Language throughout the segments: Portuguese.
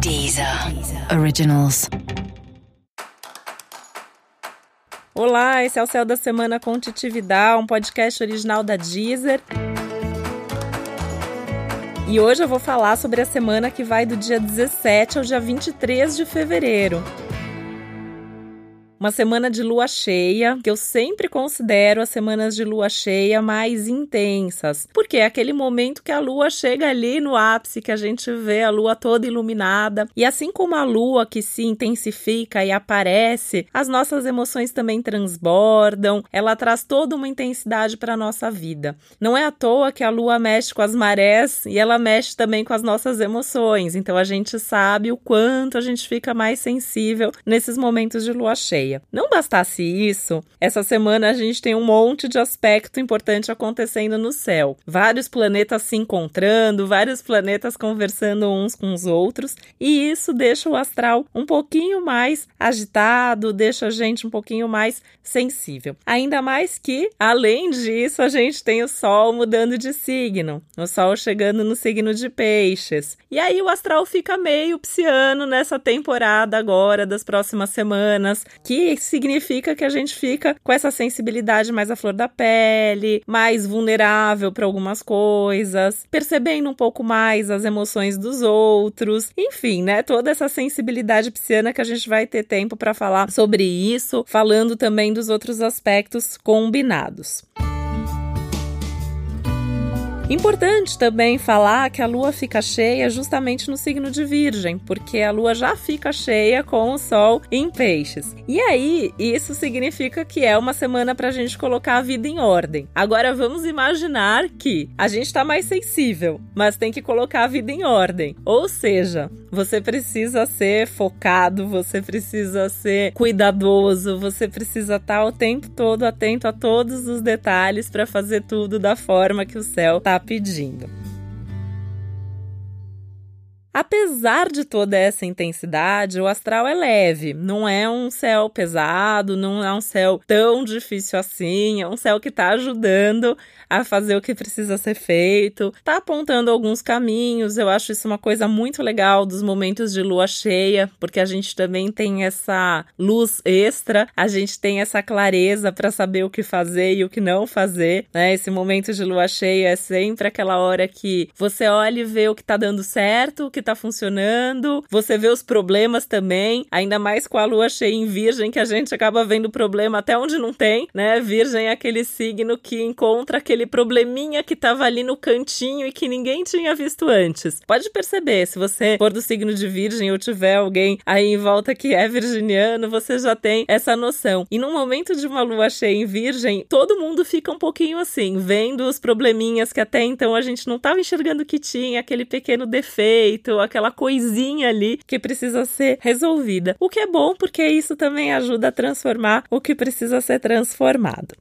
Deezer. Originals. Olá, esse é o Céu da Semana com Titividade, um podcast original da Deezer. E hoje eu vou falar sobre a semana que vai do dia 17 ao dia 23 de fevereiro. Uma semana de lua cheia, que eu sempre considero as semanas de lua cheia mais intensas, porque é aquele momento que a lua chega ali no ápice, que a gente vê a lua toda iluminada. E assim como a lua que se intensifica e aparece, as nossas emoções também transbordam, ela traz toda uma intensidade para a nossa vida. Não é à toa que a lua mexe com as marés e ela mexe também com as nossas emoções, então a gente sabe o quanto a gente fica mais sensível nesses momentos de lua cheia. Não bastasse isso, essa semana a gente tem um monte de aspecto importante acontecendo no céu. Vários planetas se encontrando, vários planetas conversando uns com os outros, e isso deixa o astral um pouquinho mais agitado, deixa a gente um pouquinho mais sensível. Ainda mais que, além disso, a gente tem o Sol mudando de signo, o Sol chegando no signo de Peixes. E aí o astral fica meio psiano nessa temporada agora das próximas semanas, que que significa que a gente fica com essa sensibilidade mais à flor da pele, mais vulnerável para algumas coisas, percebendo um pouco mais as emoções dos outros, enfim, né? Toda essa sensibilidade pisciana que a gente vai ter tempo para falar sobre isso, falando também dos outros aspectos combinados. Importante também falar que a lua fica cheia justamente no signo de Virgem, porque a lua já fica cheia com o sol em Peixes. E aí, isso significa que é uma semana para a gente colocar a vida em ordem. Agora vamos imaginar que a gente está mais sensível, mas tem que colocar a vida em ordem. Ou seja, você precisa ser focado, você precisa ser cuidadoso, você precisa estar o tempo todo atento a todos os detalhes para fazer tudo da forma que o céu está pedindo. Apesar de toda essa intensidade, o astral é leve, não é um céu pesado, não é um céu tão difícil assim, é um céu que está ajudando a fazer o que precisa ser feito, está apontando alguns caminhos. Eu acho isso uma coisa muito legal dos momentos de lua cheia, porque a gente também tem essa luz extra, a gente tem essa clareza para saber o que fazer e o que não fazer, né? Esse momento de lua cheia é sempre aquela hora que você olha e vê o que está dando certo, o que tá funcionando, você vê os problemas também, ainda mais com a lua cheia em virgem, que a gente acaba vendo problema até onde não tem, né? Virgem é aquele signo que encontra aquele probleminha que tava ali no cantinho e que ninguém tinha visto antes. Pode perceber, se você for do signo de virgem ou tiver alguém aí em volta que é virginiano, você já tem essa noção. E no momento de uma lua cheia em virgem, todo mundo fica um pouquinho assim, vendo os probleminhas que até então a gente não tava enxergando que tinha, aquele pequeno defeito, aquela coisinha ali que precisa ser resolvida. O que é bom porque isso também ajuda a transformar o que precisa ser transformado.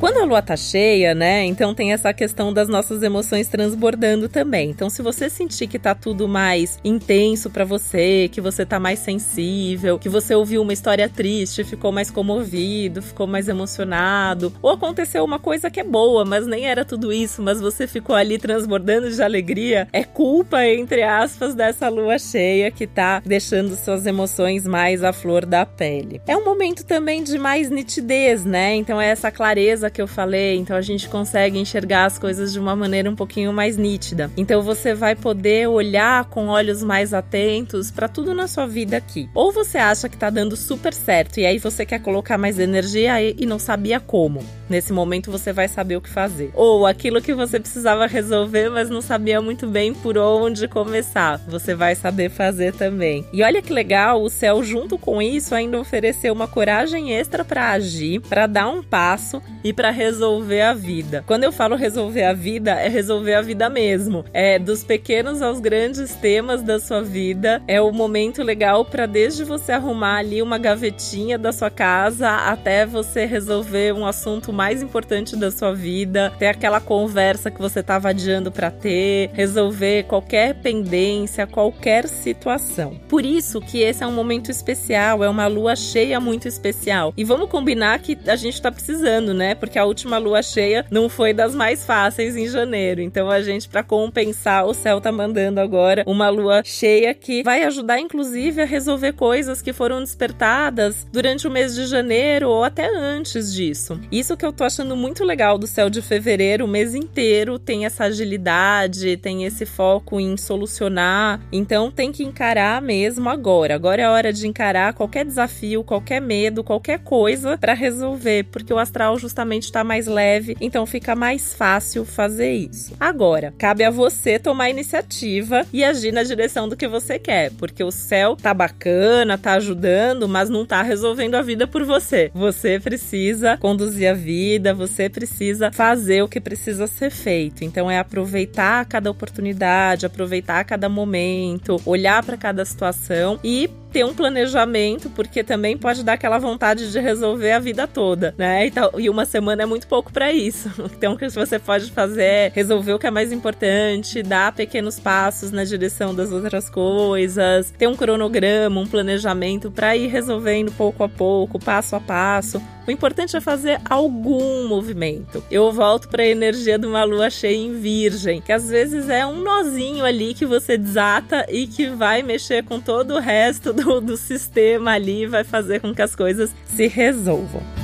Quando a lua tá cheia, né? Então tem essa questão das nossas emoções transbordando também. Então, se você sentir que tá tudo mais intenso para você, que você tá mais sensível, que você ouviu uma história triste, ficou mais comovido, ficou mais emocionado, ou aconteceu uma coisa que é boa, mas nem era tudo isso, mas você ficou ali transbordando de alegria, é culpa, entre aspas, dessa lua cheia que tá deixando suas emoções mais à flor da pele. É um momento também de mais nitidez, né? Então é essa clareza que eu falei, então a gente consegue enxergar as coisas de uma maneira um pouquinho mais nítida. Então você vai poder olhar com olhos mais atentos para tudo na sua vida aqui. Ou você acha que tá dando super certo e aí você quer colocar mais energia e não sabia como. Nesse momento você vai saber o que fazer. Ou aquilo que você precisava resolver, mas não sabia muito bem por onde começar. Você vai saber fazer também. E olha que legal, o céu junto com isso ainda ofereceu uma coragem extra para agir, para dar um passo e para resolver a vida. Quando eu falo resolver a vida, é resolver a vida mesmo. É dos pequenos aos grandes temas da sua vida. É o momento legal para desde você arrumar ali uma gavetinha da sua casa até você resolver um assunto mais importante da sua vida, ter aquela conversa que você estava adiando para ter, resolver qualquer pendência, qualquer situação. Por isso que esse é um momento especial, é uma lua cheia muito especial. E vamos combinar que a gente está precisando, né? Porque a última lua cheia não foi das mais fáceis em janeiro. Então a gente para compensar, o céu tá mandando agora uma lua cheia que vai ajudar inclusive a resolver coisas que foram despertadas durante o mês de janeiro ou até antes disso. Isso que eu tô achando muito legal do céu de fevereiro, o mês inteiro tem essa agilidade, tem esse foco em solucionar. Então tem que encarar mesmo agora. Agora é a hora de encarar qualquer desafio, qualquer medo, qualquer coisa para resolver, porque o astral justamente está mais leve, então fica mais fácil fazer isso. Agora, cabe a você tomar iniciativa e agir na direção do que você quer, porque o céu tá bacana, tá ajudando, mas não tá resolvendo a vida por você. Você precisa conduzir a vida, você precisa fazer o que precisa ser feito. Então é aproveitar cada oportunidade, aproveitar cada momento, olhar para cada situação e ter um planejamento, porque também pode dar aquela vontade de resolver a vida toda, né? E, tal, e uma semana é muito pouco para isso. Então, o que você pode fazer é resolver o que é mais importante, dar pequenos passos na direção das outras coisas, ter um cronograma, um planejamento para ir resolvendo pouco a pouco, passo a passo. O importante é fazer algum movimento. Eu volto para a energia de uma lua cheia em Virgem, que às vezes é um nozinho ali que você desata e que vai mexer com todo o resto do, do sistema ali, vai fazer com que as coisas se resolvam.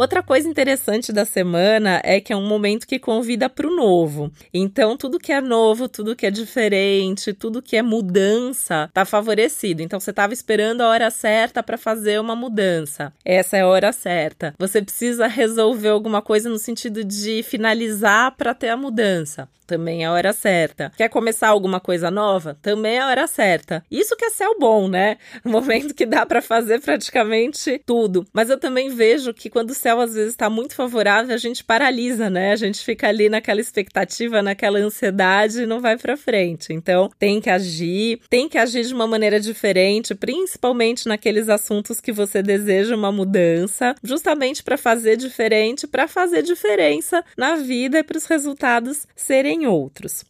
Outra coisa interessante da semana é que é um momento que convida para o novo. Então, tudo que é novo, tudo que é diferente, tudo que é mudança, está favorecido. Então, você estava esperando a hora certa para fazer uma mudança. Essa é a hora certa. Você precisa resolver alguma coisa no sentido de finalizar para ter a mudança também é a hora certa. Quer começar alguma coisa nova? Também é a hora certa. Isso que é céu bom, né? Um momento que dá para fazer praticamente tudo. Mas eu também vejo que quando o céu às vezes está muito favorável, a gente paralisa, né? A gente fica ali naquela expectativa, naquela ansiedade e não vai para frente. Então, tem que agir, tem que agir de uma maneira diferente, principalmente naqueles assuntos que você deseja uma mudança, justamente para fazer diferente, para fazer diferença na vida e para os resultados serem em outros.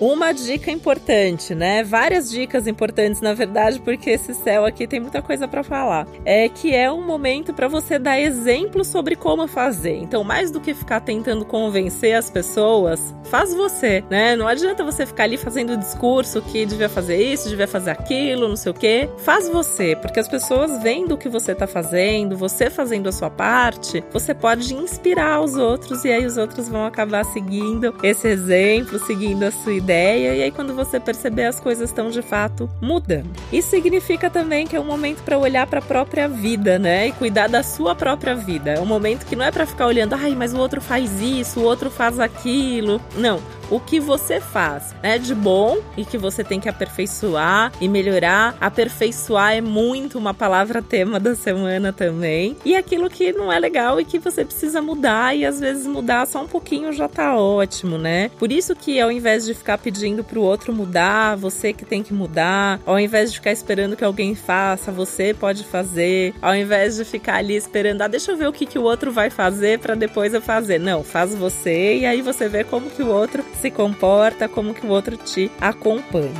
Uma dica importante, né? Várias dicas importantes, na verdade, porque esse céu aqui tem muita coisa para falar. É que é um momento para você dar exemplo sobre como fazer. Então, mais do que ficar tentando convencer as pessoas, faz você, né? Não adianta você ficar ali fazendo discurso que devia fazer isso, devia fazer aquilo, não sei o quê. Faz você, porque as pessoas vendo o que você tá fazendo, você fazendo a sua parte, você pode inspirar os outros e aí os outros vão acabar seguindo esse exemplo, seguindo a sua ideia ideia, e aí quando você perceber as coisas estão de fato mudando. Isso significa também que é um momento para olhar para a própria vida, né? E cuidar da sua própria vida. É um momento que não é para ficar olhando, ai, mas o outro faz isso, o outro faz aquilo. Não o que você faz, né, de bom e que você tem que aperfeiçoar e melhorar. Aperfeiçoar é muito uma palavra tema da semana também. E aquilo que não é legal e que você precisa mudar e às vezes mudar só um pouquinho já tá ótimo, né? Por isso que ao invés de ficar pedindo pro outro mudar, você que tem que mudar, ao invés de ficar esperando que alguém faça, você pode fazer, ao invés de ficar ali esperando, ah, deixa eu ver o que, que o outro vai fazer para depois eu fazer. Não, faz você e aí você vê como que o outro se comporta, como que o outro te acompanha.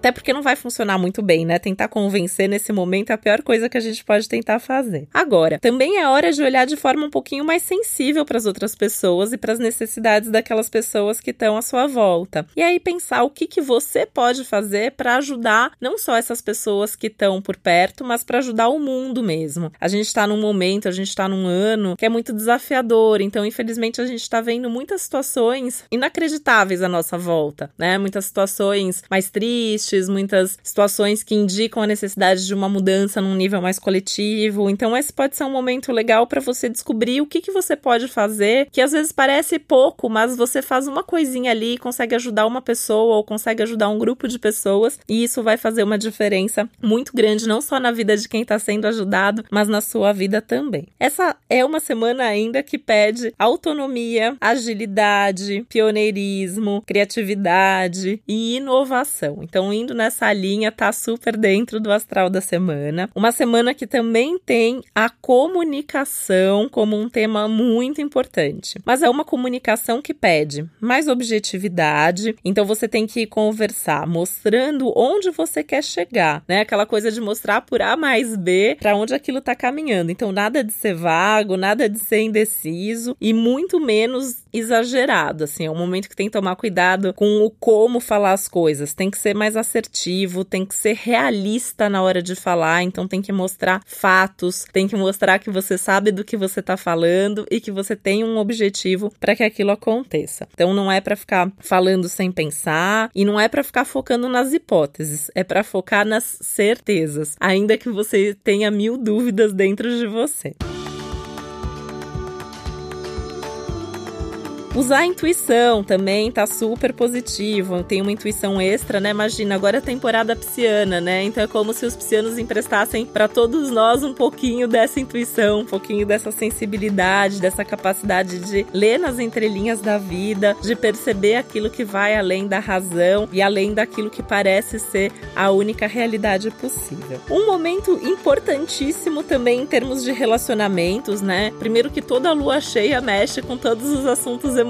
Até porque não vai funcionar muito bem, né? Tentar convencer nesse momento é a pior coisa que a gente pode tentar fazer. Agora, também é hora de olhar de forma um pouquinho mais sensível para as outras pessoas e para as necessidades daquelas pessoas que estão à sua volta. E aí pensar o que, que você pode fazer para ajudar não só essas pessoas que estão por perto, mas para ajudar o mundo mesmo. A gente está num momento, a gente está num ano que é muito desafiador, então infelizmente a gente está vendo muitas situações inacreditáveis à nossa volta, né? Muitas situações mais tristes muitas situações que indicam a necessidade de uma mudança num nível mais coletivo. Então, esse pode ser um momento legal para você descobrir o que, que você pode fazer, que às vezes parece pouco, mas você faz uma coisinha ali, consegue ajudar uma pessoa ou consegue ajudar um grupo de pessoas, e isso vai fazer uma diferença muito grande, não só na vida de quem está sendo ajudado, mas na sua vida também. Essa é uma semana ainda que pede autonomia, agilidade, pioneirismo, criatividade e inovação. Então, indo nessa linha, tá super dentro do astral da semana. Uma semana que também tem a comunicação como um tema muito importante. Mas é uma comunicação que pede mais objetividade. Então, você tem que conversar mostrando onde você quer chegar, né? Aquela coisa de mostrar por A mais B para onde aquilo tá caminhando. Então, nada de ser vago, nada de ser indeciso e muito menos exagerado, assim, é um momento que tem que tomar cuidado com o como falar as coisas, tem que ser mais assertivo, tem que ser realista na hora de falar, então tem que mostrar fatos, tem que mostrar que você sabe do que você tá falando e que você tem um objetivo para que aquilo aconteça. Então não é para ficar falando sem pensar e não é para ficar focando nas hipóteses, é para focar nas certezas, ainda que você tenha mil dúvidas dentro de você. Usar a intuição também tá super positivo. Tem uma intuição extra, né? Imagina, agora é temporada pisciana, né? Então é como se os piscianos emprestassem para todos nós um pouquinho dessa intuição, um pouquinho dessa sensibilidade, dessa capacidade de ler nas entrelinhas da vida, de perceber aquilo que vai além da razão e além daquilo que parece ser a única realidade possível. Um momento importantíssimo também em termos de relacionamentos, né? Primeiro que toda lua cheia mexe com todos os assuntos emocionais.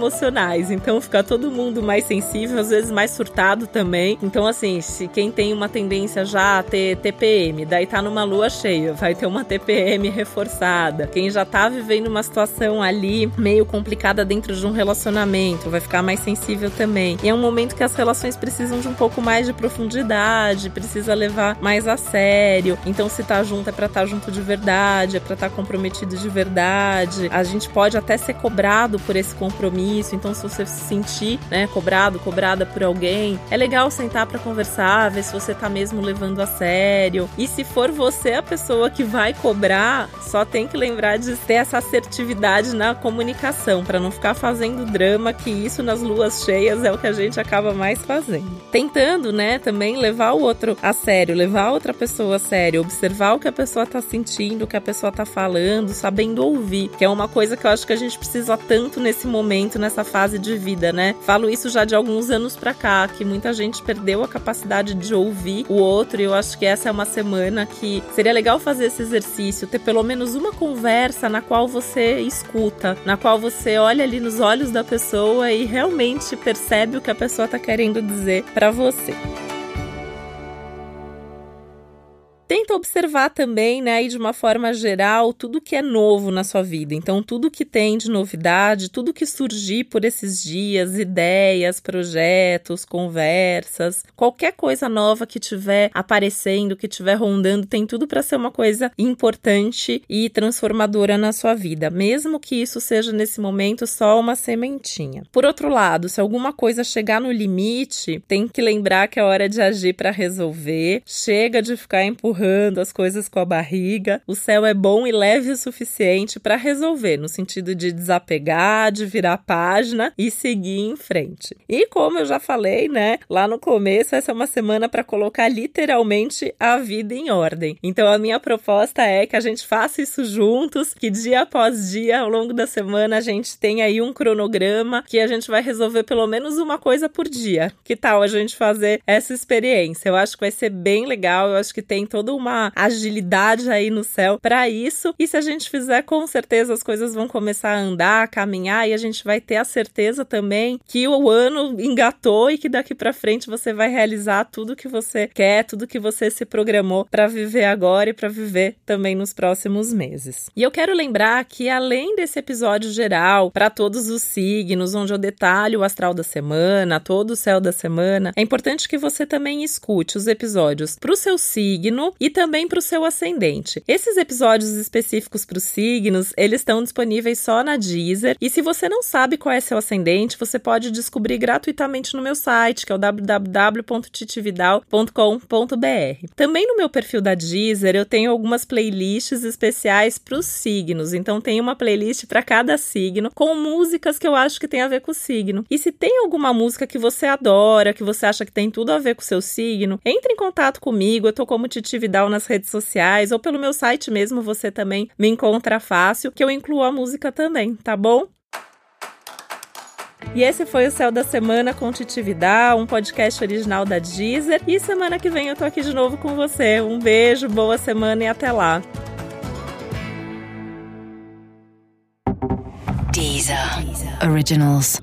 Então fica todo mundo mais sensível, às vezes mais surtado também. Então, assim, se quem tem uma tendência já a ter TPM, daí tá numa lua cheia, vai ter uma TPM reforçada. Quem já tá vivendo uma situação ali meio complicada dentro de um relacionamento, vai ficar mais sensível também. E é um momento que as relações precisam de um pouco mais de profundidade, precisa levar mais a sério. Então, se tá junto é pra estar tá junto de verdade, é pra estar tá comprometido de verdade. A gente pode até ser cobrado por esse compromisso compromisso. Então, se você se sentir, né, cobrado, cobrada por alguém, é legal sentar para conversar, ver se você tá mesmo levando a sério. E se for você a pessoa que vai cobrar, só tem que lembrar de ter essa assertividade na comunicação, para não ficar fazendo drama, que isso nas luas cheias é o que a gente acaba mais fazendo. Tentando, né, também levar o outro a sério, levar a outra pessoa a sério, observar o que a pessoa tá sentindo, o que a pessoa tá falando, sabendo ouvir, que é uma coisa que eu acho que a gente precisa tanto nesse momento momento nessa fase de vida, né? Falo isso já de alguns anos pra cá, que muita gente perdeu a capacidade de ouvir o outro, e eu acho que essa é uma semana que seria legal fazer esse exercício, ter pelo menos uma conversa na qual você escuta, na qual você olha ali nos olhos da pessoa e realmente percebe o que a pessoa tá querendo dizer para você. Tenta observar também, né, e de uma forma geral, tudo que é novo na sua vida. Então, tudo que tem de novidade, tudo que surgir por esses dias, ideias, projetos, conversas, qualquer coisa nova que tiver aparecendo, que tiver rondando, tem tudo para ser uma coisa importante e transformadora na sua vida, mesmo que isso seja nesse momento só uma sementinha. Por outro lado, se alguma coisa chegar no limite, tem que lembrar que é hora de agir para resolver. Chega de ficar empurrando empurrando as coisas com a barriga. O céu é bom e leve o suficiente para resolver, no sentido de desapegar, de virar página e seguir em frente. E como eu já falei, né, lá no começo, essa é uma semana para colocar literalmente a vida em ordem. Então a minha proposta é que a gente faça isso juntos, que dia após dia, ao longo da semana, a gente tenha aí um cronograma que a gente vai resolver pelo menos uma coisa por dia. Que tal a gente fazer essa experiência? Eu acho que vai ser bem legal, eu acho que tem todo toda uma agilidade aí no céu para isso. E se a gente fizer, com certeza as coisas vão começar a andar, a caminhar e a gente vai ter a certeza também que o ano engatou e que daqui para frente você vai realizar tudo que você quer, tudo que você se programou para viver agora e para viver também nos próximos meses. E eu quero lembrar que além desse episódio geral para todos os signos, onde eu detalho o astral da semana, todo o céu da semana, é importante que você também escute os episódios para o seu signo e também para o seu ascendente. Esses episódios específicos para os signos, eles estão disponíveis só na Deezer. E se você não sabe qual é seu ascendente, você pode descobrir gratuitamente no meu site, que é o www.titividal.com.br. Também no meu perfil da Deezer, eu tenho algumas playlists especiais para os signos. Então tem uma playlist para cada signo com músicas que eu acho que tem a ver com o signo. E se tem alguma música que você adora, que você acha que tem tudo a ver com o seu signo, entre em contato comigo. Eu tô como Titi Vidal nas redes sociais ou pelo meu site mesmo, você também me encontra fácil, que eu incluo a música também, tá bom? E esse foi o Céu da Semana com Titi Vidal, um podcast original da Deezer. E semana que vem eu tô aqui de novo com você. Um beijo, boa semana e até lá. Deezer. Originals.